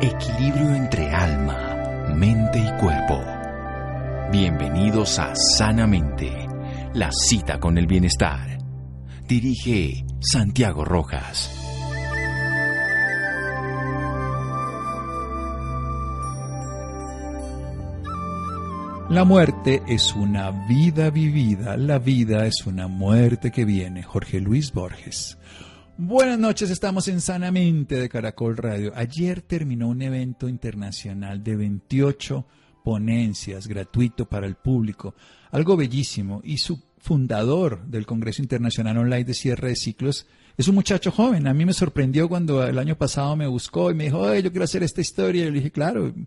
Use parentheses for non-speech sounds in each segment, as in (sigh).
Equilibrio entre alma, mente y cuerpo. Bienvenidos a Sanamente, la cita con el bienestar. Dirige Santiago Rojas. La muerte es una vida vivida, la vida es una muerte que viene. Jorge Luis Borges. Buenas noches, estamos en Sanamente de Caracol Radio. Ayer terminó un evento internacional de 28 ponencias gratuito para el público, algo bellísimo, y su fundador del Congreso Internacional Online de Cierre de Ciclos es un muchacho joven. A mí me sorprendió cuando el año pasado me buscó y me dijo, yo quiero hacer esta historia. Y le dije, claro, yo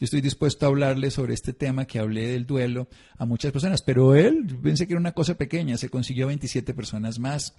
estoy dispuesto a hablarle sobre este tema que hablé del duelo a muchas personas. Pero él, pensé que era una cosa pequeña, se consiguió 27 personas más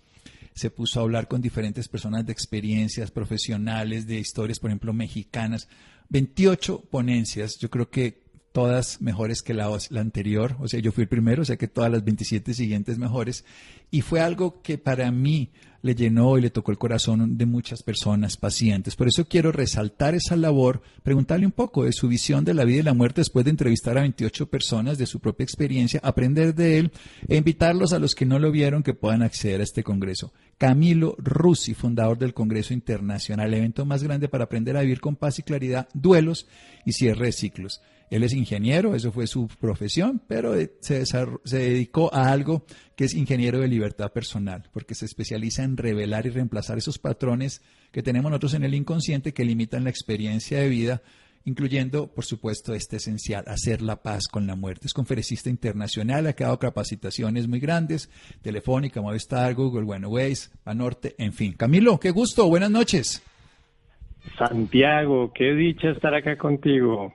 se puso a hablar con diferentes personas de experiencias profesionales, de historias, por ejemplo, mexicanas. 28 ponencias, yo creo que todas mejores que la, anterior, o sea, yo fui el primero, o sea que todas las 27 siguientes mejores, y fue algo que para mí le llenó y le tocó el corazón de muchas personas, pacientes. Por eso quiero resaltar esa labor, preguntarle un poco de su visión de la vida y la muerte después de entrevistar a 28 personas de su propia experiencia, aprender de él e invitarlos a los que no lo vieron que puedan acceder a este congreso. Camilo Russi, fundador del Congreso Internacional, el evento más grande para aprender a vivir con paz y claridad, duelos y cierre de ciclos. Él es ingeniero, eso fue su profesión, pero se, se, dedicó a algo que es ingeniero de libertad personal, porque se especializa en revelar y reemplazar esos patrones que tenemos nosotros en el inconsciente que limitan la experiencia de vida, incluyendo, por supuesto, este esencial, hacer la paz con la muerte. Es conferencista internacional, ha dado capacitaciones muy grandes, Telefónica, Movistar, Google, bueno, Waze, Panorte, en fin. Camilo, qué gusto, buenas noches. Santiago, qué dicha estar acá contigo.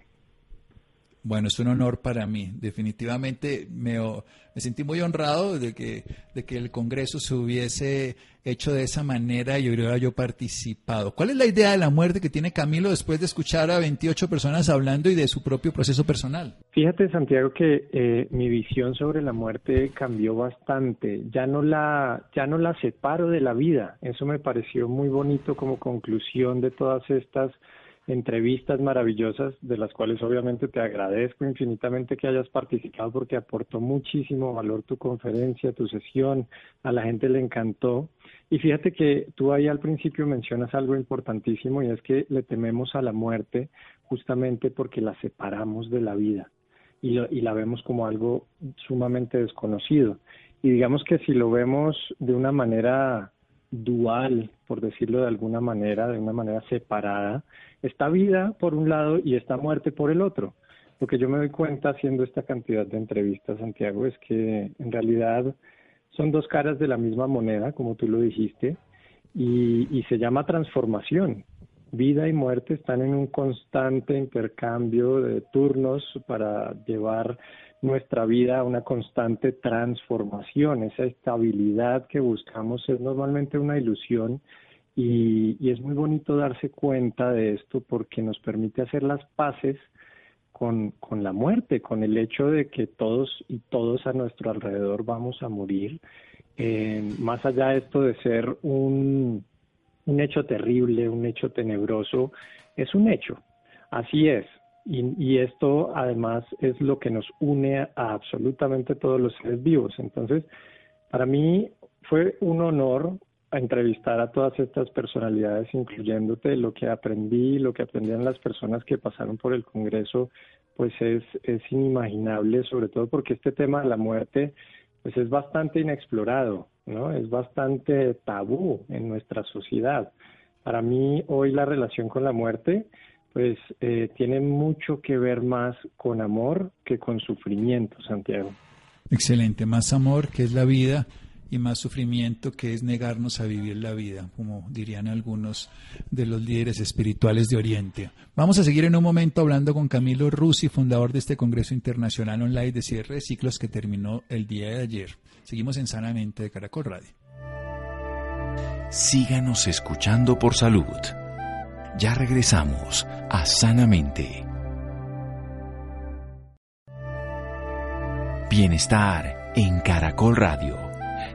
Bueno, es un honor para mí. Definitivamente me, me, sentí muy honrado de que, de que el Congreso se hubiese hecho de esa manera y hubiera yo participado. ¿Cuál es la idea de la muerte que tiene Camilo después de escuchar a 28 personas hablando y de su propio proceso personal? Fíjate, Santiago, que eh, mi visión sobre la muerte cambió bastante. Ya no, la, ya no la separo de la vida. Eso me pareció muy bonito como conclusión de todas estas entrevistas maravillosas de las cuales obviamente te agradezco infinitamente que hayas participado porque aportó muchísimo valor tu conferencia, tu sesión, a la gente le encantó. Y fíjate que tú ahí al principio mencionas algo importantísimo y es que le tememos a la muerte justamente porque la separamos de la vida y, y la vemos como algo sumamente desconocido. Y digamos que si lo vemos de una manera dual, por decirlo de alguna manera, de una manera separada, está vida por un lado y está muerte por el otro. Lo que yo me doy cuenta haciendo esta cantidad de entrevistas, Santiago, es que en realidad son dos caras de la misma moneda, como tú lo dijiste, y, se llama transformación. Vida y muerte están en un constante intercambio de turnos para llevar nuestra vida a una constante transformación. Esa estabilidad que buscamos es normalmente una ilusión y, es muy bonito darse cuenta de esto porque nos permite hacer las paces con, con la muerte, con el hecho de que todos y todos a nuestro alrededor vamos a morir. Eh, más allá de esto de ser un, un hecho terrible, un hecho tenebroso, es un hecho. Así es. Y, y, esto además es lo que nos une a absolutamente todos los seres vivos. Entonces, para mí fue un honor a entrevistar a todas estas personalidades, incluyéndote lo que aprendí, lo que aprendían las personas que pasaron por el Congreso, pues es, es inimaginable, sobre todo porque este tema de la muerte, pues es bastante inexplorado, ¿no? Es bastante tabú en nuestra sociedad. Para mí, hoy la relación con la muerte, pues eh, tiene mucho que ver más con amor que con sufrimiento, Santiago. Excelente, más amor, que es la vida, y más sufrimiento que es negarnos a vivir la vida, como dirían algunos de los líderes espirituales de Oriente. Vamos a seguir en un momento hablando con Camilo Rusi, fundador de este Congreso Internacional Online de Cierre de Ciclos que terminó el día de ayer. Seguimos en Sanamente de Caracol Radio. Síganos escuchando por salud. Ya regresamos a Sanamente. Bienestar en Caracol Radio.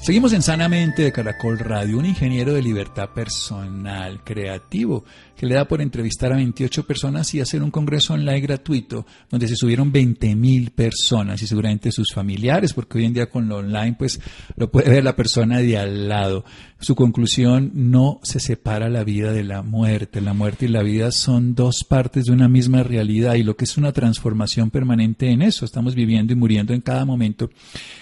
Seguimos en Sanamente de Caracol Radio, un ingeniero de libertad personal, creativo, que le da por entrevistar a 28 personas y hacer un congreso online gratuito, donde se subieron 20 mil personas y seguramente sus familiares, porque hoy en día con lo online pues lo puede ver la persona de al lado. Su conclusión, no se separa la vida de la muerte. La muerte y la vida son dos partes de una misma realidad y lo que es una transformación permanente en eso. Estamos viviendo y muriendo en cada momento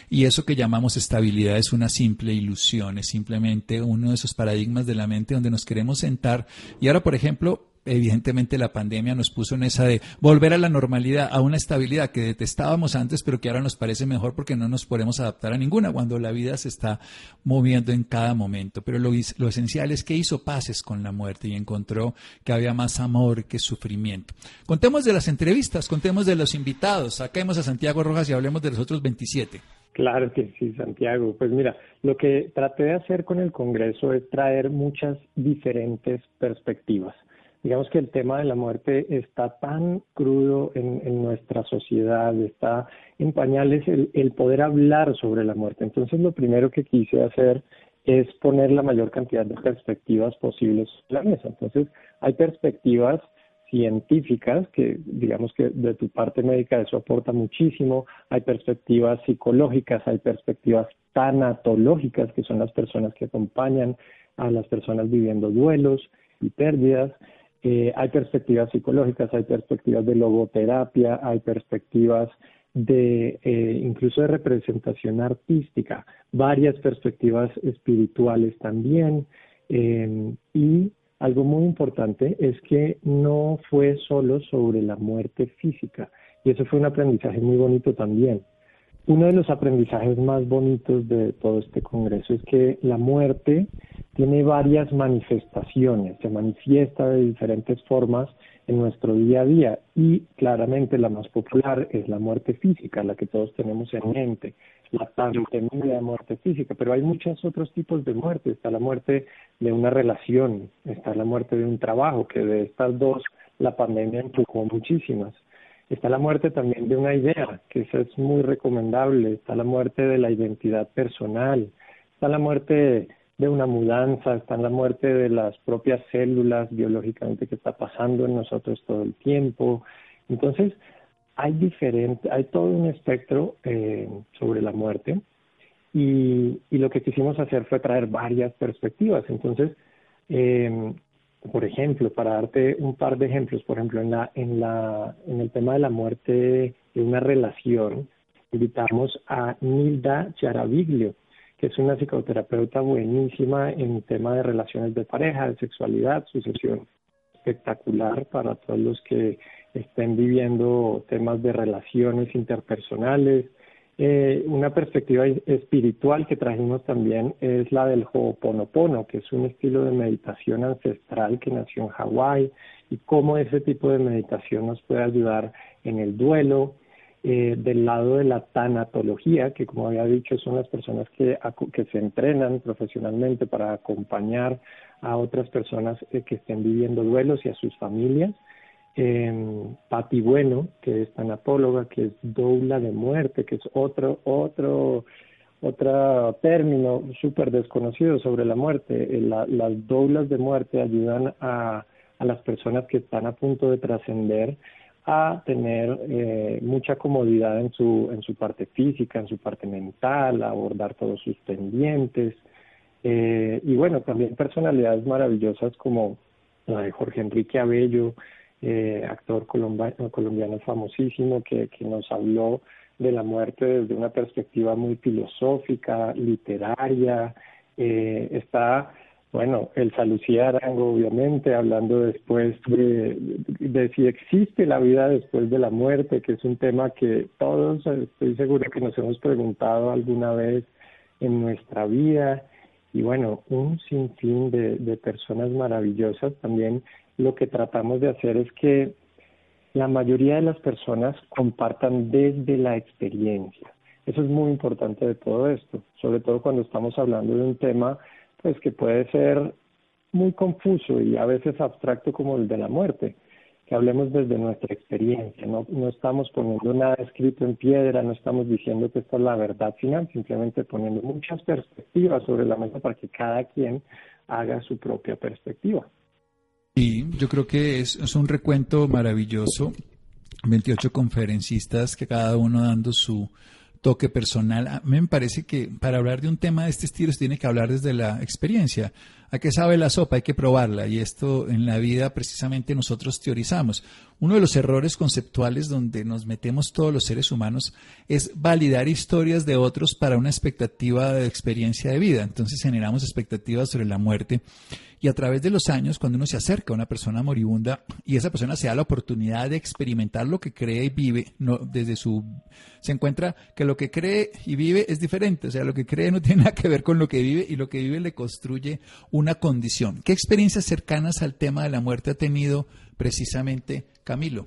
y eso que llamamos estabilidad es una simple ilusión, es simplemente uno de esos paradigmas de la mente donde nos queremos sentar. Y ahora, por ejemplo, evidentemente la pandemia nos puso en esa de volver a la normalidad, a una estabilidad que detestábamos antes, pero que ahora nos parece mejor porque no nos podemos adaptar a ninguna cuando la vida se está moviendo en cada momento. Pero lo, lo esencial es que hizo paces con la muerte y encontró que había más amor que sufrimiento. Contemos de las entrevistas, contemos de los invitados, saquemos a Santiago Rojas y hablemos de los otros 27. Claro que sí, Santiago. Pues mira, lo que traté de hacer con el Congreso es traer muchas diferentes perspectivas. Digamos que el tema de la muerte está tan crudo en, nuestra sociedad, está en pañales el, el poder hablar sobre la muerte. Entonces lo primero que quise hacer es poner la mayor cantidad de perspectivas posibles en la mesa. Entonces hay perspectivas científicas, que digamos que de tu parte médica eso aporta muchísimo, hay perspectivas psicológicas, hay perspectivas tanatológicas, que son las personas que acompañan a las personas viviendo duelos y pérdidas, eh, hay perspectivas psicológicas, hay perspectivas de logoterapia, hay perspectivas de eh, incluso de representación artística, varias perspectivas espirituales también, eh, y algo muy importante es que no fue solo sobre la muerte física, y eso fue un aprendizaje muy bonito también. Uno de los aprendizajes más bonitos de todo este Congreso es que la muerte tiene varias manifestaciones, se manifiesta de diferentes formas en nuestro día a día y claramente la más popular es la muerte física, la que todos tenemos en mente, la tan temida muerte física, pero hay muchos otros tipos de muerte, está la muerte de una relación, está la muerte de un trabajo, que de estas dos la pandemia empujó muchísimas. Está la muerte también de una idea, que eso es muy recomendable, está la muerte de la identidad personal, está la muerte de una mudanza, está la muerte de las propias células biológicamente que está pasando en nosotros todo el tiempo. Entonces, hay diferente, hay todo un espectro eh, sobre la muerte y, lo que quisimos hacer fue traer varias perspectivas. Entonces, eh, por ejemplo, para darte un par de ejemplos, por ejemplo, en la, en la, en el tema de la muerte de una relación, invitamos a Nilda Charaviglio, que es una psicoterapeuta buenísima en tema de relaciones de pareja, de sexualidad, sucesión espectacular para todos los que estén viviendo temas de relaciones interpersonales. Eh, una perspectiva espiritual que trajimos también es la del Ho'oponopono, que es un estilo de meditación ancestral que nació en Hawái y cómo ese tipo de meditación nos puede ayudar en el duelo, eh, del lado de la tanatología, que como había dicho son las personas que, se entrenan profesionalmente para acompañar a otras personas eh, que estén viviendo duelos y a sus familias. Eh, Bueno, que es tanatóloga, que es doula de muerte, que es otro, otro, otro término súper desconocido sobre la muerte. Eh, las doulas de muerte ayudan a, a las personas que están a punto de trascender a tener eh, mucha comodidad en su, en su parte física, en su parte mental, a abordar todos sus pendientes. Eh, y bueno, también personalidades maravillosas como la de Jorge Enrique Abello, eh, actor colombiano, colombiano famosísimo, que, nos habló de la muerte desde una perspectiva muy filosófica, literaria. está bueno, el Salucía Arango, obviamente, hablando después de, si existe la vida después de la muerte, que es un tema que todos estoy seguro que nos hemos preguntado alguna vez en nuestra vida. Y bueno, un sinfín de personas maravillosas. También lo que tratamos de hacer es que la mayoría de las personas compartan desde la experiencia. Eso es muy importante de todo esto, sobre todo cuando estamos hablando de un tema pues que puede ser muy confuso y a veces abstracto como el de la muerte. que hablemos desde nuestra experiencia, no, no estamos poniendo nada escrito en piedra, no estamos diciendo que esta es la verdad final, simplemente poniendo muchas perspectivas sobre la mesa para que cada quien haga su propia perspectiva. Y yo creo que es, es un recuento maravilloso, 28 conferencistas que cada uno dando su, toque personal. A mí me parece que para hablar de un tema de este estilo se tiene que hablar desde la experiencia. ¿A qué sabe la sopa? Hay que probarla. Y esto en la vida precisamente nosotros teorizamos. Uno de los errores conceptuales donde nos metemos todos los seres humanos es validar historias de otros para una expectativa de experiencia de vida. Entonces generamos expectativas sobre la muerte y a través de los años, cuando uno se acerca a una persona moribunda y esa persona se da la oportunidad de experimentar lo que cree y vive, no, desde su, se encuentra que lo que cree y vive es diferente, o sea, lo que cree no tiene nada que ver con lo que vive y lo que vive le construye una condición. ¿Qué experiencias cercanas al tema de la muerte ha tenido precisamente Camilo?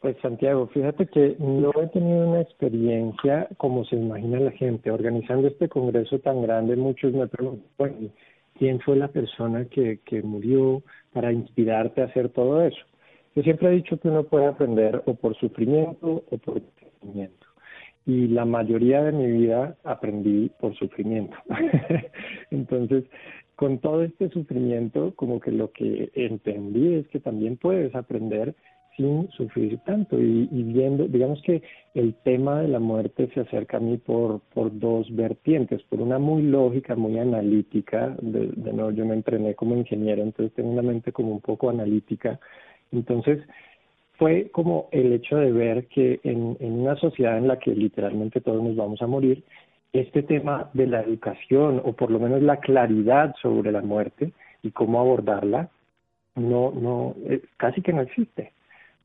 Pues Santiago, fíjate que no he tenido una experiencia como se imagina la gente. Organizando este congreso tan grande, muchos me preguntan, quién fue la persona que, que murió para inspirarte a hacer todo eso. Yo siempre he dicho que uno puede aprender o por sufrimiento o por sufrimiento. Y la mayoría de mi vida aprendí por sufrimiento. (laughs) Entonces, con todo este sufrimiento, como que lo que entendí es que también puedes aprender sin sufrir tanto. Y, viendo, digamos que el tema de la muerte se acerca a mí por, por dos vertientes, por una muy lógica, muy analítica, de, de nuevo yo me entrené como ingeniero, entonces tengo una mente como un poco analítica, entonces fue como el hecho de ver que en, en una sociedad en la que literalmente todos nos vamos a morir, este tema de la educación o por lo menos la claridad sobre la muerte y cómo abordarla, no, no, eh, casi que no existe.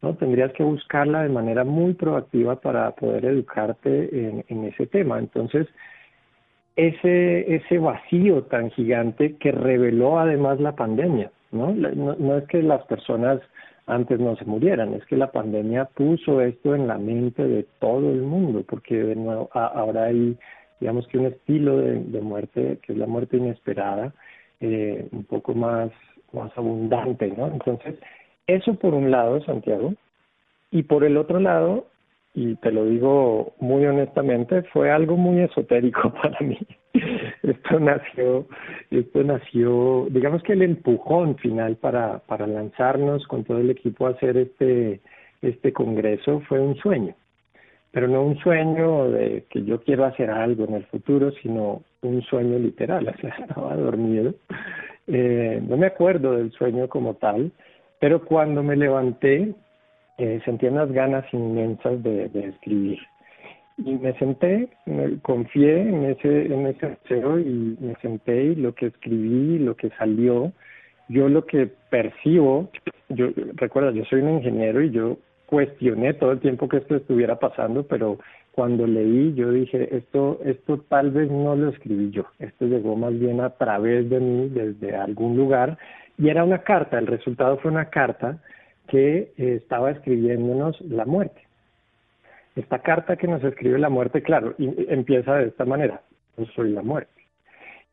¿no? Tendrías que buscarla de manera muy proactiva para poder educarte en, ese tema. Entonces, ese, ese vacío tan gigante que reveló además la pandemia, ¿no? No, es que las personas antes no se murieran, es que la pandemia puso esto en la mente de todo el mundo, porque de nuevo ahora hay, digamos que un estilo de, muerte, que es la muerte inesperada, eh, un poco más, más abundante, ¿no? Entonces, eso por un lado, Santiago, y por el otro lado, y te lo digo muy honestamente, fue algo muy esotérico (laughs) para mí. Esto nació, esto nació, digamos que el empujón final para, para lanzarnos con todo el equipo a hacer este, este congreso fue un sueño, pero no un sueño de que yo quiero hacer algo en el futuro, sino un sueño literal, (laughs) estaba dormido. Eh, no me acuerdo del sueño como tal, pero cuando me levanté, eh, sentía unas ganas inmensas de, escribir. Y me senté, confié en ese, en ese deseo y me senté y lo que escribí, lo que salió, yo lo que percibo, yo recuerda, yo soy un ingeniero y yo cuestioné todo el tiempo que esto estuviera pasando, pero cuando leí yo dije, esto, esto tal vez no lo escribí yo, esto llegó más bien a través de mí, desde algún lugar, y era una carta, el resultado fue una carta que eh, estaba escribiéndonos la muerte. Esta carta que nos escribe la muerte, claro, empieza de esta manera, yo soy la muerte.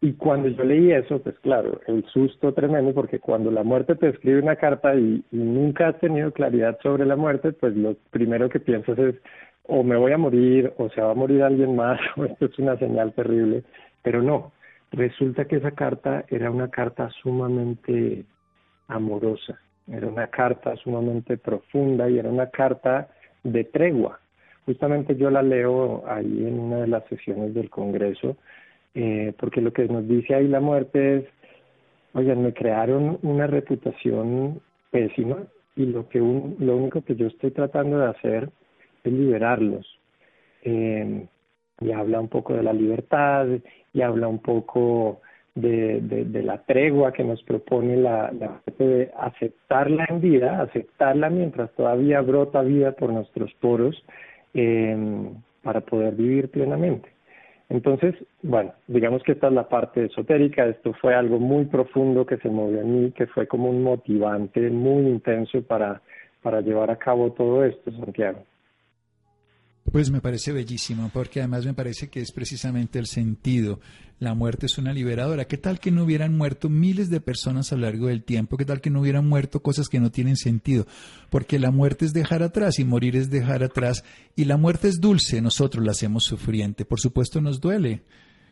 Y cuando yo leí eso, pues claro, el susto tremendo, porque cuando la muerte te escribe una carta y, nunca has tenido claridad sobre la muerte, pues lo primero que piensas es, o me voy a morir, o se va a morir alguien más, (laughs) o esto es una señal terrible, pero no, Resulta que esa carta era una carta sumamente amorosa, era una carta sumamente profunda y era una carta de tregua. Justamente yo la leo ahí en una de las sesiones del Congreso, eh, porque lo que nos dice ahí la muerte es, oigan, me crearon una reputación pésima y lo que lo único que yo estoy tratando de hacer es liberarlos. Eh, y habla un poco de la libertad y habla un poco de, la tregua que nos propone la, la de aceptarla en vida, aceptarla mientras todavía brota vida por nuestros poros em, para poder vivir plenamente. Entonces, bueno, digamos que esta es la parte esotérica, esto fue algo muy profundo que se movió en mí, que fue como un motivante muy intenso para, para llevar a cabo todo esto, Santiago. Pues me parece bellísimo, porque además me parece que es precisamente el sentido. La muerte es una liberadora. ¿Qué tal que no hubieran muerto miles de personas a lo largo del tiempo? ¿Qué tal que no hubieran muerto cosas que no tienen sentido? Porque la muerte es dejar atrás y morir es dejar atrás. Y la muerte es dulce, nosotros la hacemos sufriente. Por supuesto nos duele.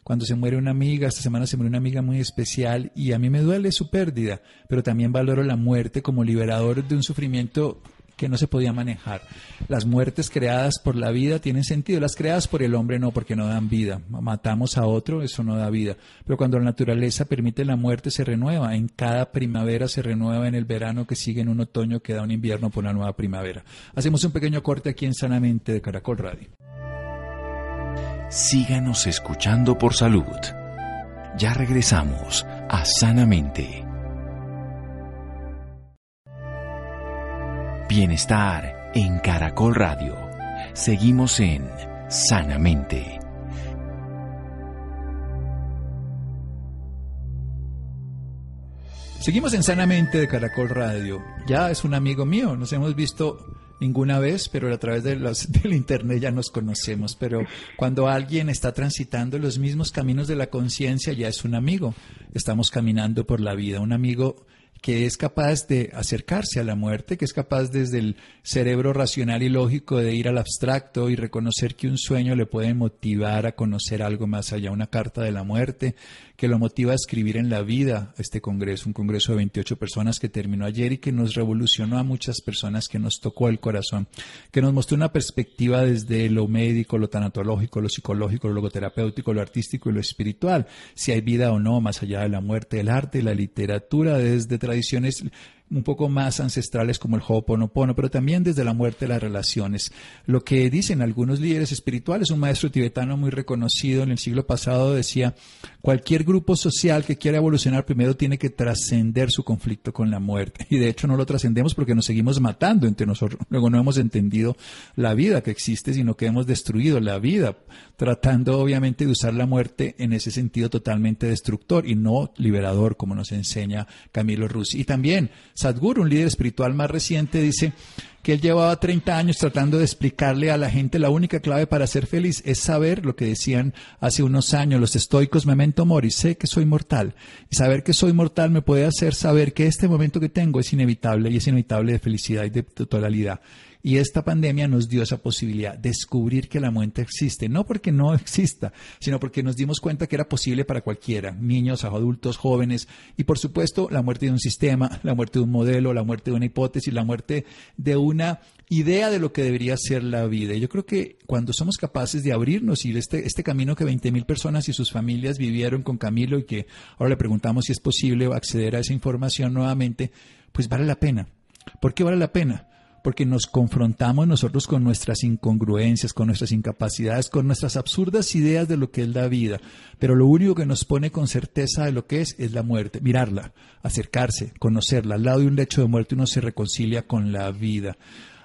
Cuando se muere una amiga, esta semana se muere una amiga muy especial y a mí me duele su pérdida, pero también valoro la muerte como liberador de un sufrimiento que no se podía manejar. Las muertes creadas por la vida tienen sentido, las creadas por el hombre no, porque no dan vida. Matamos a otro, eso no da vida. Pero cuando la naturaleza permite la muerte, se renueva. En cada primavera se renueva, en el verano que sigue, en un otoño que da un invierno por una nueva primavera. Hacemos un pequeño corte aquí en Sanamente de Caracol Radio. Síganos escuchando por salud. Ya regresamos a Sanamente. Bienestar en Caracol Radio. Seguimos en Sanamente. Seguimos en Sanamente de Caracol Radio. Ya es un amigo mío, nos hemos visto ninguna vez, pero a través de (laughs) del Internet ya nos conocemos. Pero cuando alguien está transitando los mismos caminos de la conciencia, ya es un amigo. Estamos caminando por la vida, un amigo que es capaz de acercarse a la muerte, que es capaz desde el cerebro racional y lógico de ir al abstracto y reconocer que un sueño le puede motivar a conocer algo más allá, una carta de la muerte, que lo motiva a escribir en la vida este congreso, un congreso de 28 personas que terminó ayer y que nos revolucionó a muchas personas, que nos tocó el corazón, que nos mostró una perspectiva desde lo médico, lo tanatológico, lo psicológico, lo logoterapéutico, lo artístico y lo espiritual, si hay vida o no más allá de la muerte, el arte, la literatura, desde tradiciones un poco más ancestrales como el Ho'oponopono, pero también desde la muerte de las relaciones. Lo que dicen algunos líderes espirituales, un maestro tibetano muy reconocido en el siglo pasado decía, cualquier grupo social que quiera evolucionar primero tiene que trascender su conflicto con la muerte. Y de hecho no lo trascendemos porque nos seguimos matando entre nosotros. (laughs) Luego no hemos entendido la vida que existe, sino que hemos destruido la vida, tratando obviamente de usar la muerte en ese sentido totalmente destructor y no liberador, como nos enseña Camilo Russi. Y también Sadhguru, un líder espiritual más reciente, dice que él llevaba 30 años tratando de explicarle a la gente la única clave para ser feliz es saber lo que decían hace unos años los estoicos memento mori, sé que soy mortal. Y saber que soy mortal me puede hacer saber que este momento que tengo es inevitable y es inevitable de felicidad y de totalidad. Y esta pandemia nos dio esa posibilidad, descubrir que la muerte existe, no porque no exista, sino porque nos dimos cuenta que era posible para cualquiera, niños, adultos, jóvenes, y por supuesto la muerte de un sistema, la muerte de un modelo, la muerte de una hipótesis, la muerte de una idea de lo que debería ser la vida. Y yo creo que cuando somos capaces de abrirnos y este, este camino que 20.000 personas y sus familias vivieron con Camilo y que ahora le preguntamos si es posible acceder a esa información nuevamente, pues vale la pena. ¿Por qué vale la pena? Porque nos confrontamos nosotros con nuestras incongruencias, con nuestras incapacidades, con nuestras absurdas ideas de lo que es la vida. Pero lo único que nos pone con certeza de lo que es es la muerte, mirarla, acercarse, conocerla. Al lado de un lecho de muerte uno se reconcilia con la vida.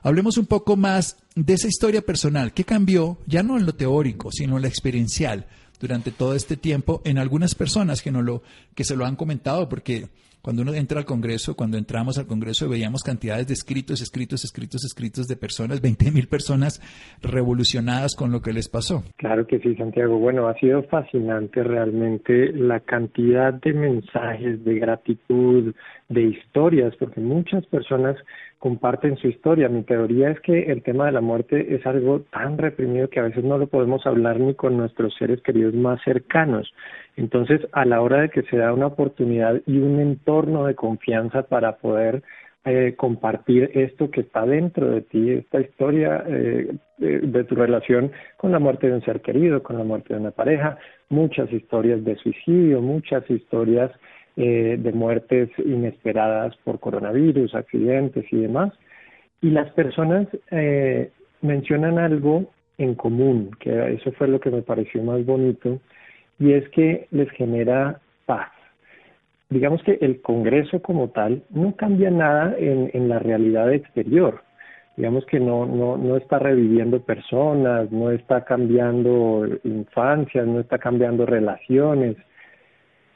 Hablemos un poco más de esa historia personal. ¿Qué cambió? Ya no en lo teórico, sino en lo experiencial durante todo este tiempo en algunas personas que, no lo, que se lo han comentado, porque cuando uno entra al Congreso, cuando entramos al Congreso veíamos cantidades de escritos, escritos, escritos, escritos de personas, 20 mil personas revolucionadas con lo que les pasó. Claro que sí, Santiago. Bueno, ha sido fascinante realmente la cantidad de mensajes, de gratitud, de historias, porque muchas personas comparten su historia. Mi teoría es que el tema de la muerte es algo tan reprimido que a veces no lo podemos hablar ni con nuestros seres queridos más cercanos. Entonces, a la hora de que se da una oportunidad y un entorno de confianza para poder eh, compartir esto que está dentro de ti, esta historia eh, de, tu relación con la muerte de un ser querido, con la muerte de una pareja, muchas historias de suicidio, muchas historias eh, de muertes inesperadas por coronavirus, accidentes y demás. Y las personas eh, mencionan algo en común, que eso fue lo que me pareció más bonito, y es que les genera paz. Digamos que el Congreso como tal no cambia nada en, en la realidad exterior. Digamos que no, no, no está reviviendo personas, no está cambiando infancias, no está cambiando relaciones,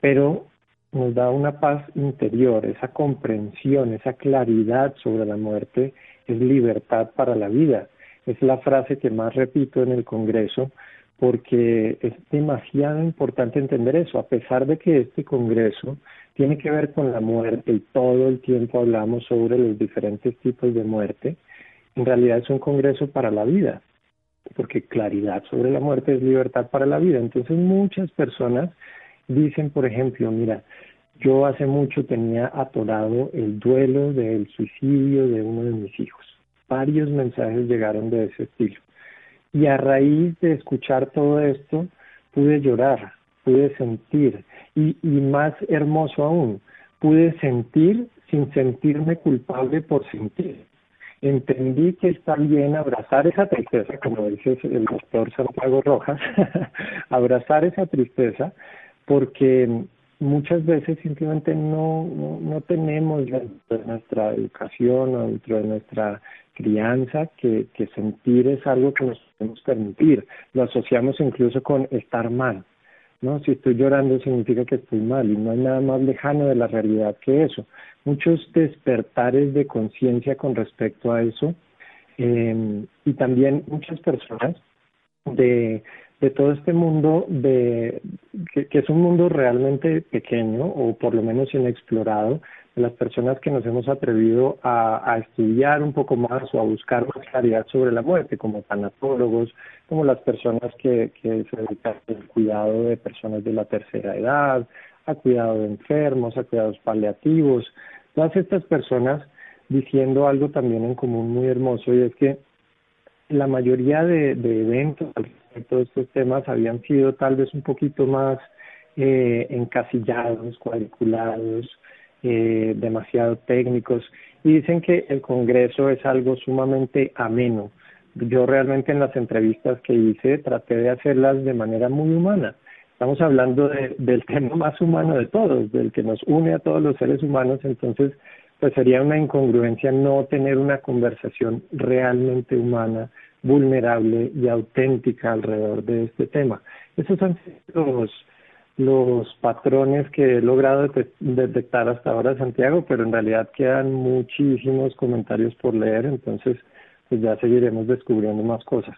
pero nos da una paz interior, esa comprensión, esa claridad sobre la muerte es libertad para la vida. Es la frase que más repito en el Congreso porque es demasiado importante entender eso, a pesar de que este Congreso tiene que ver con la muerte y todo el tiempo hablamos sobre los diferentes tipos de muerte, en realidad es un Congreso para la vida, porque claridad sobre la muerte es libertad para la vida. Entonces muchas personas dicen, por ejemplo, mira, yo hace mucho tenía atorado el duelo del suicidio de uno de mis hijos. Varios mensajes llegaron de ese estilo. Y a raíz de escuchar todo esto, pude llorar, pude sentir, y, y más hermoso aún, pude sentir sin sentirme culpable por sentir. Entendí que está bien abrazar esa tristeza, como dice el doctor Santiago Rojas, (laughs) abrazar esa tristeza, porque muchas veces simplemente no, no, tenemos dentro de nuestra educación o dentro de nuestra crianza que, que sentir es algo que nos podemos permitir. Lo asociamos incluso con estar mal. ¿no? Si estoy llorando significa que estoy mal y no hay nada más lejano de la realidad que eso. Muchos despertares de conciencia con respecto a eso eh, y también muchas personas de de todo este mundo de que, es un mundo realmente pequeño o por lo menos inexplorado de las personas que nos hemos atrevido a, estudiar un poco más o a buscar más claridad sobre la muerte como tanatólogos como las personas que, que se dedican al cuidado de personas de la tercera edad a cuidado de enfermos a cuidados paliativos todas estas personas diciendo algo también en común muy hermoso y es que la mayoría de, de eventos todos estos temas habían sido tal vez un poquito más eh, encasillados, cuadriculados, eh, demasiado técnicos, y dicen que el Congreso es algo sumamente ameno. Yo realmente en las entrevistas que hice traté de hacerlas de manera muy humana. Estamos hablando del tema más humano de todos, del que nos une a todos los seres humanos, entonces pues sería una incongruencia no tener una conversación realmente humana vulnerable y auténtica alrededor de este tema. Esos han sido los, los patrones que he logrado detectar hasta ahora, Santiago, pero en realidad quedan muchísimos comentarios por leer, entonces pues ya seguiremos descubriendo más cosas.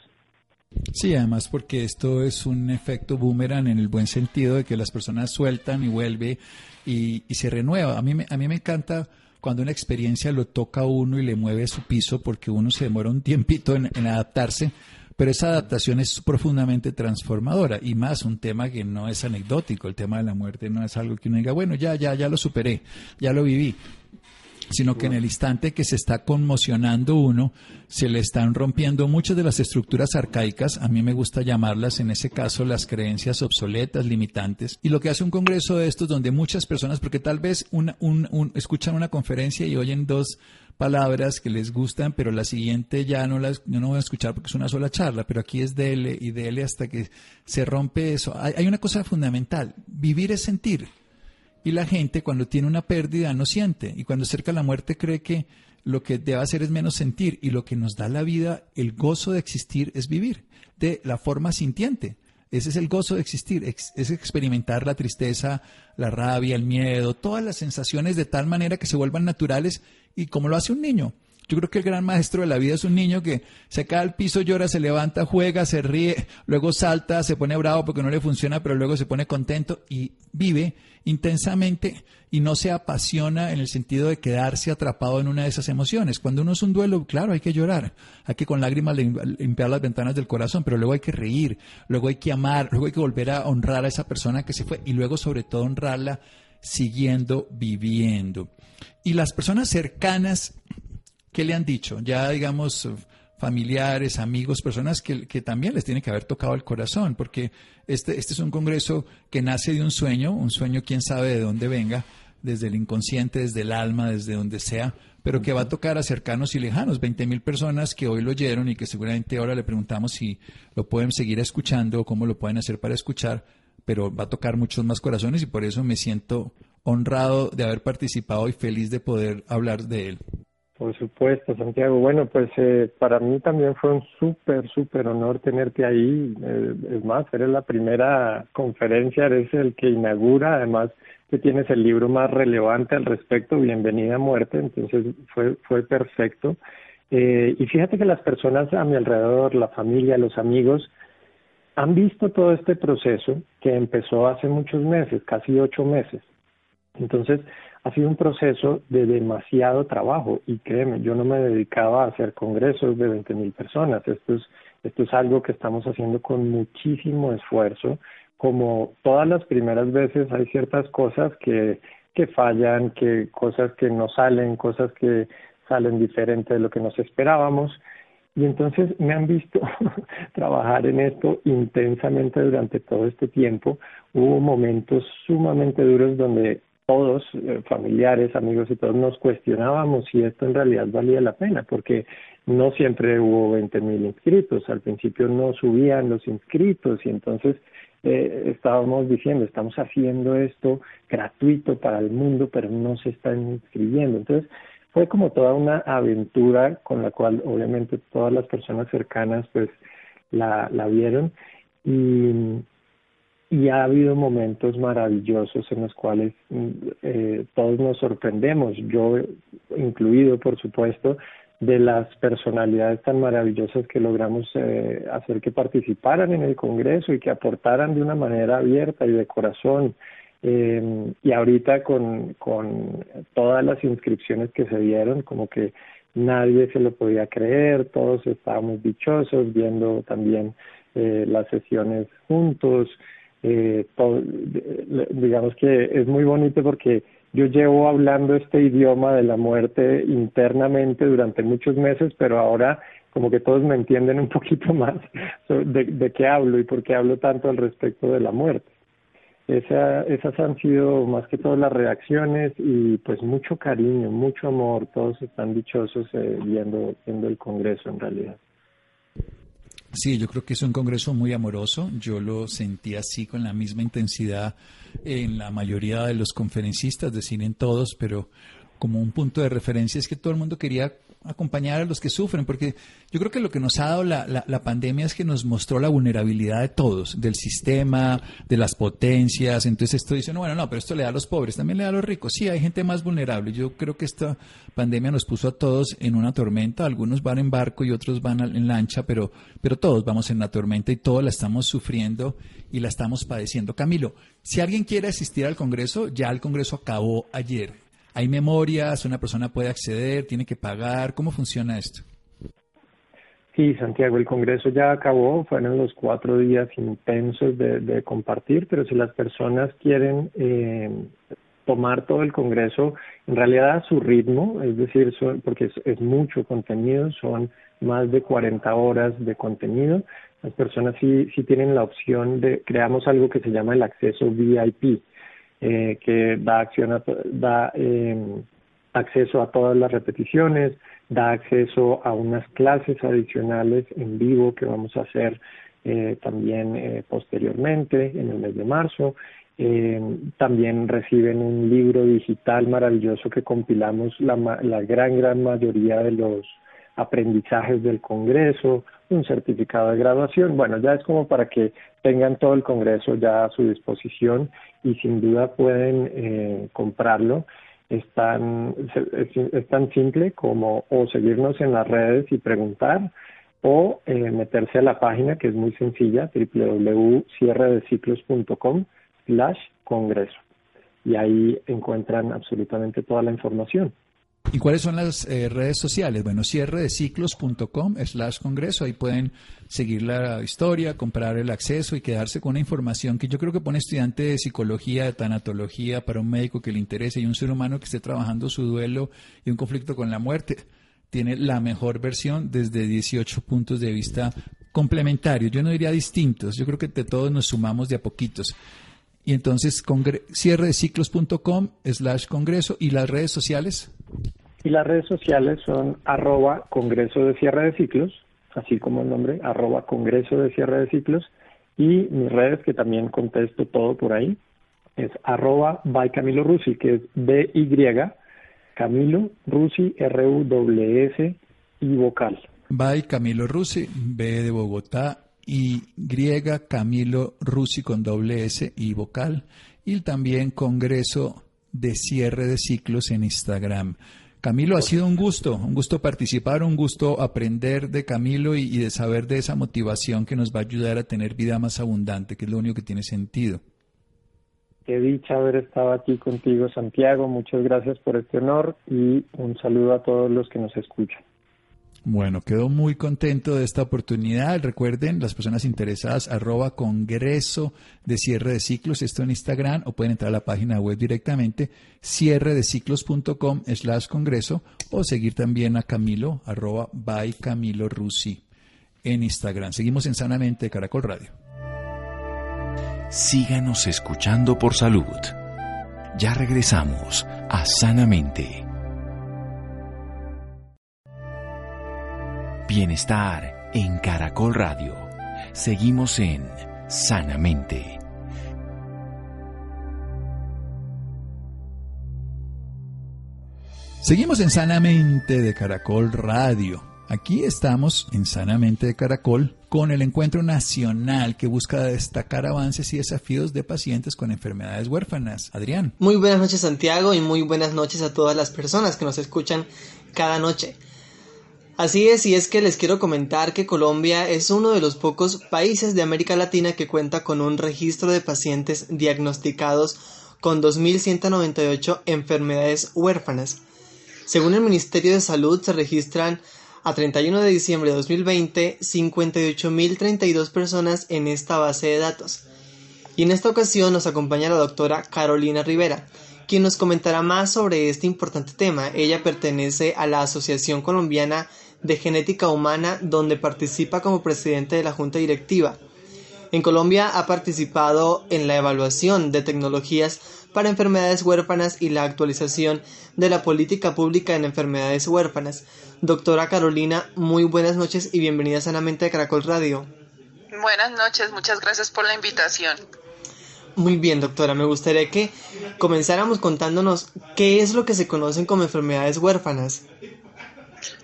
Sí, además porque esto es un efecto boomerang en el buen sentido de que las personas sueltan y vuelve y, y se renueva. A mí, a mí me encanta cuando una experiencia lo toca a uno y le mueve su piso porque uno se demora un tiempito en, adaptarse, pero esa adaptación es profundamente transformadora y más un tema que no es anecdótico, el tema de la muerte no es algo que uno diga, bueno, ya, ya, ya lo superé, ya lo viví sino que en el instante que se está conmocionando uno, se le están rompiendo muchas de las estructuras arcaicas, a mí me gusta llamarlas en ese caso las creencias obsoletas, limitantes, y lo que hace un congreso de estos donde muchas personas, porque tal vez un, un, escuchan una conferencia y oyen dos palabras que les gustan, pero la siguiente ya no las no voy a escuchar porque es una sola charla, pero aquí es dele y dele hasta que se rompe eso. hay una cosa fundamental, vivir es sentir. Y la gente cuando tiene una pérdida no siente y cuando cerca la muerte cree que lo que debe hacer es menos sentir y lo que nos da la vida, el gozo de existir es vivir de la forma sintiente. Ese es el gozo de existir, es experimentar la tristeza, la rabia, el miedo, todas las sensaciones de tal manera que se vuelvan naturales y como lo hace un niño. Yo creo que el gran maestro de la vida es un niño que se cae al piso, llora, se levanta, juega, se ríe, luego salta, se pone bravo porque no le funciona, pero luego se pone contento y vive intensamente y no se apasiona en el sentido de quedarse atrapado en una de esas emociones. Cuando uno es un duelo, claro, hay que llorar, hay que con lágrimas limpiar las ventanas del corazón, pero luego hay que reír, luego hay que amar, luego hay que volver a honrar a esa persona que se fue y luego sobre todo honrarla siguiendo viviendo. Y las personas cercanas ¿Qué le han dicho? Ya, digamos, familiares, amigos, personas que, también les tiene que haber tocado el corazón, porque este, este es un congreso que nace de un sueño, un sueño quién sabe de dónde venga, desde el inconsciente, desde el alma, desde donde sea, pero que va a tocar a cercanos y lejanos, 20 mil personas que hoy lo oyeron y que seguramente ahora le preguntamos si lo pueden seguir escuchando o cómo lo pueden hacer para escuchar, pero va a tocar muchos más corazones y por eso me siento honrado de haber participado y feliz de poder hablar de él. Por supuesto, Santiago. Bueno, pues eh, para mí también fue un súper, súper honor tenerte ahí. Eh, es más, eres la primera conferencia, eres el que inaugura, además que tienes el libro más relevante al respecto, Bienvenida a Muerte, entonces fue, fue perfecto. Eh, y fíjate que las personas a mi alrededor, la familia, los amigos, han visto todo este proceso que empezó hace muchos meses, casi ocho meses. Entonces, ha sido un proceso de demasiado trabajo y créeme, yo no me dedicaba a hacer congresos de 20 mil personas. Esto es, esto es algo que estamos haciendo con muchísimo esfuerzo. Como todas las primeras veces hay ciertas cosas que, que fallan, que cosas que no salen, cosas que salen diferente de lo que nos esperábamos. Y entonces me han visto (laughs) trabajar en esto intensamente durante todo este tiempo. Hubo momentos sumamente duros donde todos, eh, familiares, amigos y todos, nos cuestionábamos si esto en realidad valía la pena, porque no siempre hubo 20 mil inscritos, al principio no subían los inscritos y entonces eh, estábamos diciendo, estamos haciendo esto gratuito para el mundo, pero no se están inscribiendo. Entonces, fue como toda una aventura con la cual obviamente todas las personas cercanas pues la, la vieron y, y ha habido momentos maravillosos en los cuales eh, todos nos sorprendemos, yo incluido por supuesto, de las personalidades tan maravillosas que logramos eh, hacer que participaran en el Congreso y que aportaran de una manera abierta y de corazón. Eh, y ahorita con, con todas las inscripciones que se dieron, como que nadie se lo podía creer, todos estábamos dichosos viendo también eh, las sesiones juntos. Eh, digamos que es muy bonito porque yo llevo hablando este idioma de la muerte internamente durante muchos meses, pero ahora como que todos me entienden un (laughs) poquito más de, qué hablo y por qué hablo tanto al respecto de la muerte. Esa, esas han sido más que todas las reacciones y pues mucho cariño, mucho amor, todos están dichosos eh, viendo, viendo el Congreso en realidad. Sí, yo creo que es un congreso muy amoroso. Yo lo sentí así con la misma intensidad en la mayoría de los conferencistas, decir en todos, pero como un punto de referencia es que todo el mundo quería acompañar a los que sufren, porque yo creo que lo que nos ha dado la, la, pandemia es que nos mostró la vulnerabilidad de todos, del sistema, de las potencias. Entonces esto dice, no, bueno, no, pero esto le da a los pobres, también le da a los ricos. Sí, hay gente más vulnerable. Yo creo que esta pandemia nos puso a todos en una tormenta. Algunos van en barco y otros van en lancha, pero, pero todos vamos en la tormenta y todos la estamos sufriendo y la estamos padeciendo. Camilo, si alguien quiere asistir al Congreso, ya el Congreso acabó ayer. ¿Hay memorias? ¿Una persona puede acceder? ¿Tiene que pagar? ¿Cómo funciona esto? Sí, Santiago, el Congreso ya acabó, fueron los cuatro días intensos de, compartir, pero si las personas quieren eh, tomar todo el Congreso en realidad a su ritmo, es decir, porque es, mucho contenido, son más de 40 horas de contenido, las personas sí, sí tienen la opción de, creamos algo que se llama el acceso VIP, eh, que da, acción da em, acceso a todas las repeticiones, da acceso a unas clases adicionales en vivo que vamos a hacer eh, también eh, posteriormente en el mes de marzo. Em, también reciben un libro digital maravilloso que compilamos la, la gran, gran mayoría de los aprendizajes del Congreso, un certificado de graduación. Bueno, ya es como para que tengan todo el Congreso ya a su disposición y sin duda pueden eh, comprarlo. Es tan, es, tan simple como o seguirnos en las redes y preguntar o eh, meterse a la página que es muy sencilla, www.cierredeciclos.com slash congreso. Y ahí encuentran absolutamente toda la información. ¿Y cuáles son las eh, redes sociales? Bueno, cierre de ciclos.com slash congreso. Ahí pueden seguir la historia, comprar el acceso y quedarse con una información que yo creo que pone estudiante de psicología, de tanatología, para un médico que le interese y un ser humano que esté trabajando su duelo y un conflicto con la muerte. Tiene la mejor versión desde 18 puntos de vista complementarios. Yo no diría distintos. Yo creo que de todos nos sumamos de a poquitos. Y entonces, cierre de ciclos.com slash congreso y las redes sociales. Y las redes sociales son arroba Congreso de Cierre de Ciclos, así como el nombre, arroba Congreso de Cierre de Ciclos. Y mis redes, que también contesto todo por ahí, es arroba by Camilo Rusi, que es B-Y, Camilo Rusi, R-U-S y vocal. By Camilo Rusi, B de Bogotá, Y, Camilo Rusi con doble S y vocal. Y también Congreso de Cierre de Ciclos en Instagram. Camilo, ha sido un gusto, un gusto participar, un gusto aprender de Camilo y, de saber de esa motivación que nos va a ayudar a tener vida más abundante, que es lo único que tiene sentido. Qué dicha haber estado aquí contigo, Santiago. Muchas gracias por este honor y un saludo a todos los que nos escuchan. Bueno, quedo muy contento de esta oportunidad. Recuerden, las personas interesadas, arroba congreso de cierre de ciclos, esto en Instagram, o pueden entrar a la página web directamente, cierre de ciclos.com slash congreso, o seguir también a Camilo, arroba by Camilo Rusi en Instagram. Seguimos en Sanamente Caracol Radio. Síganos escuchando por salud. Ya regresamos a Sanamente. Bienestar en Caracol Radio. Seguimos en Sanamente. Seguimos en Sanamente de Caracol Radio. Aquí estamos en Sanamente de Caracol con el encuentro nacional que busca destacar avances y desafíos de pacientes con enfermedades huérfanas. Adrián. Muy buenas noches Santiago y muy buenas noches a todas las personas que nos escuchan cada noche. Así es, y es que les quiero comentar que Colombia es uno de los pocos países de América Latina que cuenta con un registro de pacientes diagnosticados con 2.198 enfermedades huérfanas. Según el Ministerio de Salud, se registran a 31 de diciembre de 2020 58.032 personas en esta base de datos. Y en esta ocasión nos acompaña la doctora Carolina Rivera, quien nos comentará más sobre este importante tema. Ella pertenece a la Asociación Colombiana de Genética Humana, donde participa como presidente de la Junta Directiva. En Colombia ha participado en la evaluación de tecnologías para enfermedades huérfanas y la actualización de la política pública en enfermedades huérfanas. Doctora Carolina, muy buenas noches y bienvenida sanamente a Caracol Radio. Buenas noches, muchas gracias por la invitación. Muy bien, doctora, me gustaría que comenzáramos contándonos qué es lo que se conocen como enfermedades huérfanas.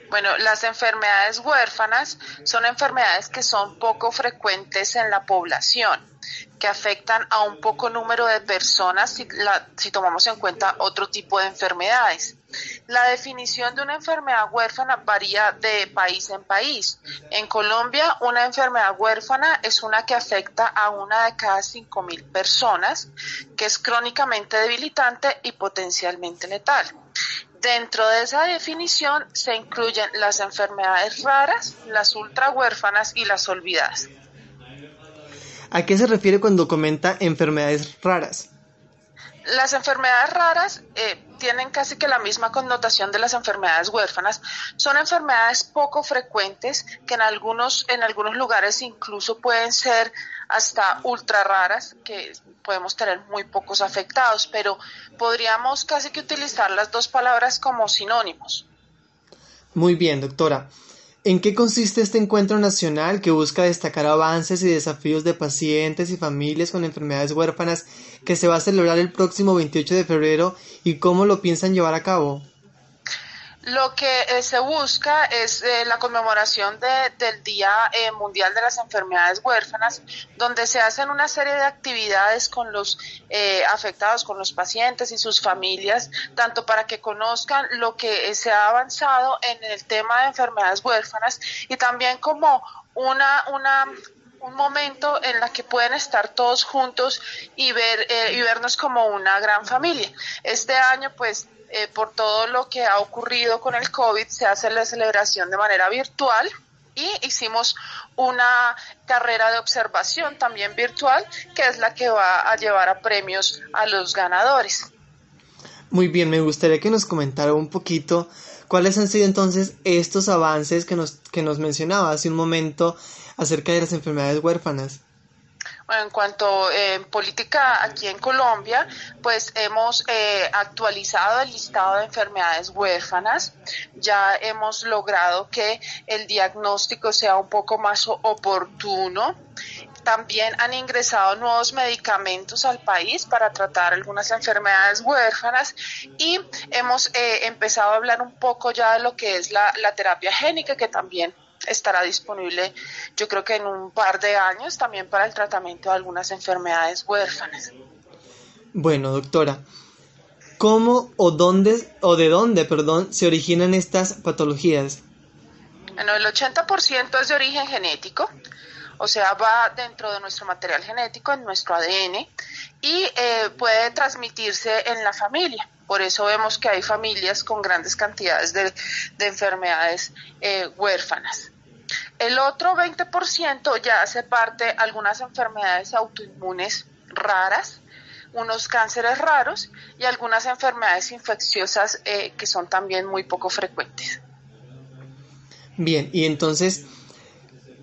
Bueno, las enfermedades huérfanas son enfermedades que son poco frecuentes en la población, que afectan a un poco número de personas si, si, tomamos en cuenta otro tipo de enfermedades. La definición de una enfermedad huérfana varía de país en país. En Colombia, una enfermedad huérfana es una que afecta a una de cada cinco mil personas, que es crónicamente debilitante y potencialmente letal. Dentro de esa definición se incluyen las enfermedades raras, las ultrahuérfanas y las olvidadas. ¿A qué se refiere cuando comenta enfermedades raras? Las enfermedades raras eh, tienen casi que la misma connotación de las enfermedades huérfanas. Son enfermedades poco frecuentes que en algunos, en algunos lugares incluso pueden ser hasta ultra raras, que podemos tener muy pocos afectados, pero podríamos casi que utilizar las dos palabras como sinónimos. Muy bien, doctora. ¿En qué consiste este encuentro nacional que busca destacar avances y desafíos de pacientes y familias con enfermedades huérfanas que se va a celebrar el próximo 28 de febrero y cómo lo piensan llevar a cabo? Lo que eh, se busca es eh, la conmemoración del Día eh, Mundial de las Enfermedades Huérfanas, donde se hacen una serie de actividades con los afectados, con los pacientes y sus familias, tanto para que conozcan lo que se ha avanzado en el tema de enfermedades huérfanas y también como una, una un momento en la que pueden estar todos juntos y ver y vernos como una gran familia. Este año pues eh, por todo lo que ha ocurrido con el COVID, se hace la celebración de manera virtual y hicimos una carrera de observación también virtual, que es la que va a llevar a premios a los ganadores. Muy bien, me gustaría que nos comentara un poquito cuáles han sido entonces estos avances que nos, que nos mencionaba hace un momento acerca de las enfermedades huérfanas. En cuanto a eh, política aquí en Colombia, pues hemos eh, actualizado el listado de enfermedades huérfanas, ya hemos logrado que el diagnóstico sea un poco más oportuno. También han ingresado nuevos medicamentos al país para tratar algunas enfermedades huérfanas y hemos eh, empezado a hablar un poco ya de lo que es la, la terapia génica, que también estará disponible yo creo que en un par de años también para el tratamiento de algunas enfermedades huérfanas. Bueno, doctora, ¿Cómo o dónde o de dónde, perdón, se originan estas patologías? Bueno, el 80% es de origen genético, o sea, va dentro de nuestro material genético, en nuestro ADN, y eh, puede transmitirse en la familia. Por eso vemos que hay familias con grandes cantidades de, enfermedades eh, huérfanas. El otro 20% ya hace parte algunas enfermedades autoinmunes raras, unos cánceres raros y algunas enfermedades infecciosas eh, que son también muy poco frecuentes. Bien, y entonces,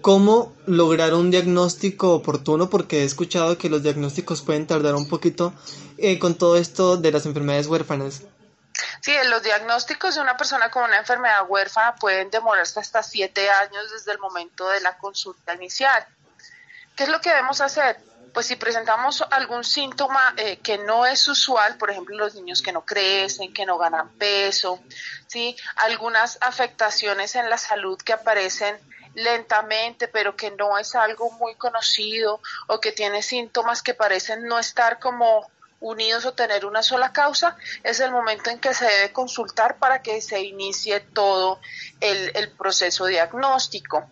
¿cómo lograr un diagnóstico oportuno? Porque he escuchado que los diagnósticos pueden tardar un poquito eh, con todo esto de las enfermedades huérfanas. Sí, los diagnósticos de una persona con una enfermedad huérfana pueden demorarse hasta siete años desde el momento de la consulta inicial. ¿Qué es lo que debemos hacer? Pues si presentamos algún síntoma eh, que no es usual, por ejemplo, los niños que no crecen, que no ganan peso, ¿sí? algunas afectaciones en la salud que aparecen lentamente, pero que no es algo muy conocido o que tiene síntomas que parecen no estar como unidos o tener una sola causa, es el momento en que se debe consultar para que se inicie todo el, proceso diagnóstico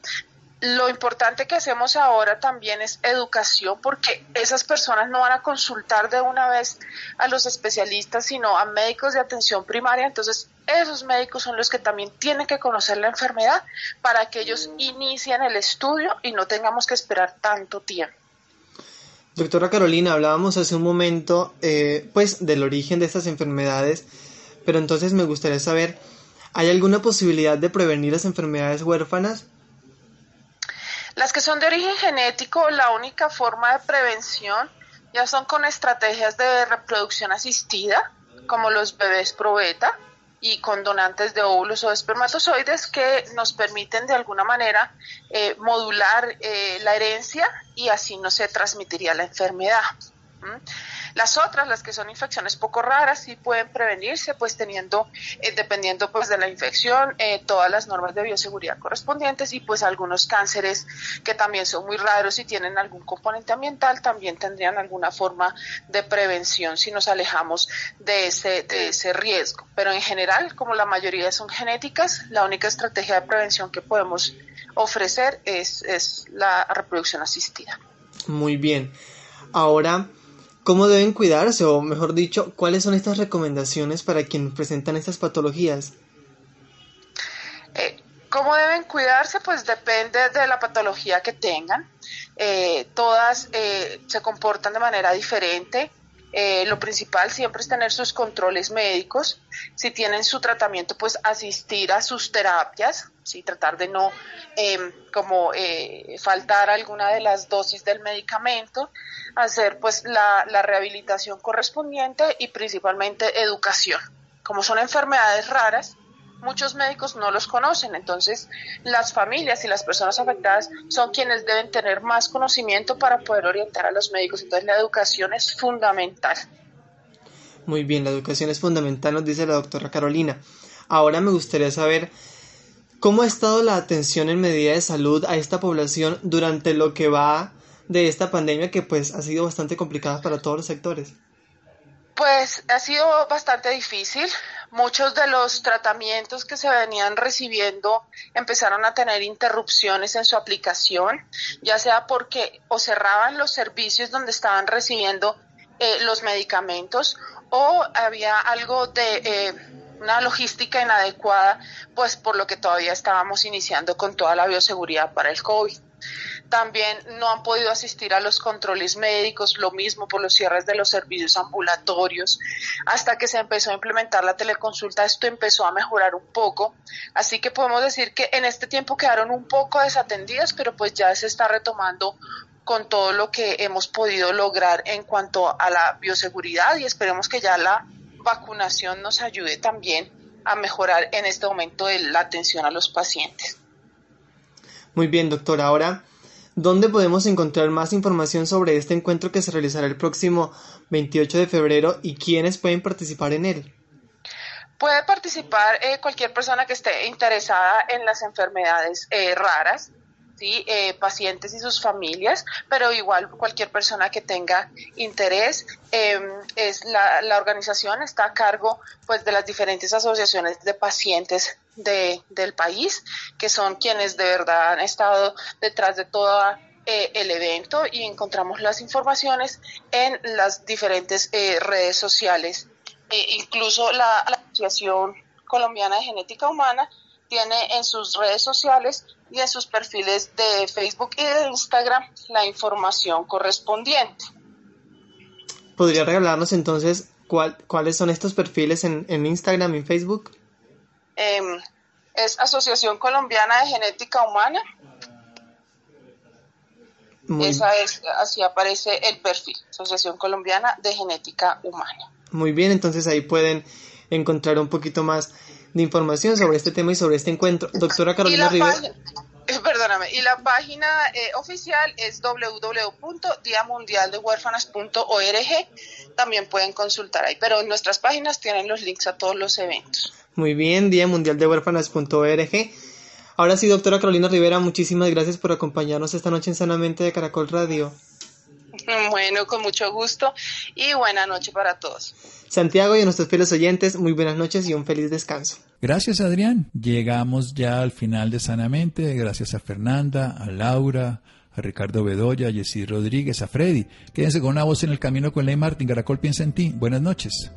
lo importante que hacemos ahora también es educación, porque esas personas no van a consultar de una vez a los especialistas, sino a médicos de atención primaria. Entonces, esos médicos son los que también tienen que conocer la enfermedad para que ellos inicien el estudio y no tengamos que esperar tanto tiempo. Doctora Carolina, hablábamos hace un momento eh, pues del origen de estas enfermedades, pero entonces me gustaría saber, ¿hay alguna posibilidad de prevenir las enfermedades huérfanas? Las que son de origen genético, la única forma de prevención ya son con estrategias de reproducción asistida, como los bebés probeta, y con donantes de óvulos o espermatozoides que nos permiten de alguna manera eh, modular eh, la herencia y así no se transmitiría la enfermedad. Las otras, las que son infecciones poco raras, sí pueden prevenirse, pues teniendo, eh, dependiendo pues de la infección, eh, todas las normas de bioseguridad correspondientes y pues algunos cánceres que también son muy raros y tienen algún componente ambiental, también tendrían alguna forma de prevención si nos alejamos de ese, de ese riesgo. Pero en general, como la mayoría son genéticas, la única estrategia de prevención que podemos ofrecer es, es la reproducción asistida. Muy bien. Ahora, ¿Cómo deben cuidarse? O mejor dicho, ¿cuáles son estas recomendaciones para quienes presentan estas patologías? Eh, ¿Cómo deben cuidarse? Pues depende de la patología que tengan. Eh, todas eh, se comportan de manera diferente. Lo principal siempre es tener sus controles médicos. Si tienen su tratamiento, pues asistir a sus terapias, ¿sí? tratar de no em, como faltar alguna de las dosis del medicamento hacer pues la rehabilitación correspondiente y principalmente educación. Como son enfermedades raras, muchos médicos no los conocen, entonces las familias y las personas afectadas son quienes deben tener más conocimiento para poder orientar a los médicos, entonces la educación es fundamental. Muy bien, la educación es fundamental, nos dice la doctora Carolina. Ahora me gustaría saber cómo ha estado la atención en medida de salud a esta población durante lo que va de esta pandemia que pues ha sido bastante complicada para todos los sectores? Pues ha sido bastante difícil. Muchos de los tratamientos que se venían recibiendo empezaron a tener interrupciones en su aplicación, ya sea porque o cerraban los servicios donde estaban recibiendo eh, los medicamentos o había algo de eh, una logística inadecuada, pues por lo que todavía estábamos iniciando con toda la bioseguridad para el COVID también no han podido asistir a los controles médicos, lo mismo por los cierres de los servicios ambulatorios. Hasta que se empezó a implementar la teleconsulta, esto empezó a mejorar un poco. Así que podemos decir que en este tiempo quedaron un poco desatendidas, pero pues ya se está retomando con todo lo que hemos podido lograr en cuanto a la bioseguridad y esperemos que ya la vacunación nos ayude también a mejorar en este momento la atención a los pacientes. Muy bien, doctora. Ahora ¿Dónde podemos encontrar más información sobre este encuentro que se realizará el próximo 28 de febrero y quiénes pueden participar en él? Puede participar eh, cualquier persona que esté interesada en las enfermedades eh, raras. ¿Sí? Eh, pacientes y sus familias, pero igual cualquier persona que tenga interés, em, es la, la, organización está a cargo pues de las diferentes asociaciones de pacientes de, del país, que son quienes de verdad han estado detrás de todo eh, el evento y encontramos las informaciones en las diferentes eh, redes sociales. incluso la, la Asociación Colombiana de Genética Humana tiene en sus redes sociales y en sus perfiles de Facebook y de Instagram la información correspondiente. ¿Podría regalarnos entonces cuál, cuáles son estos perfiles en, Instagram y Facebook? Em, es Asociación Colombiana de Genética Humana. Esa es, así aparece el perfil, Asociación Colombiana de Genética Humana. Muy bien, entonces ahí pueden encontrar un poquito más de información sobre este tema y sobre este encuentro. Doctora Carolina Rivera. Eh, perdóname, y la página eh, oficial es www.diamundialdehuérfanas.org. También pueden consultar ahí, pero en nuestras páginas tienen los links a todos los eventos. Muy bien, diamundialdehuérfanas.org. Ahora sí, doctora Carolina Rivera, muchísimas gracias por acompañarnos esta noche en Sanamente de Caracol Radio. Bueno, con mucho gusto y buena noche para todos. Santiago y a nuestros fieles oyentes, muy buenas noches y un feliz descanso. Gracias, Adrián. Llegamos ya al final de Sanamente. Gracias a Fernanda, a Laura, a Ricardo Bedoya, a Jessy Rodríguez, a Freddy. Quédense con una voz en el camino con Ley Martín. Caracol piensa en ti. Buenas noches.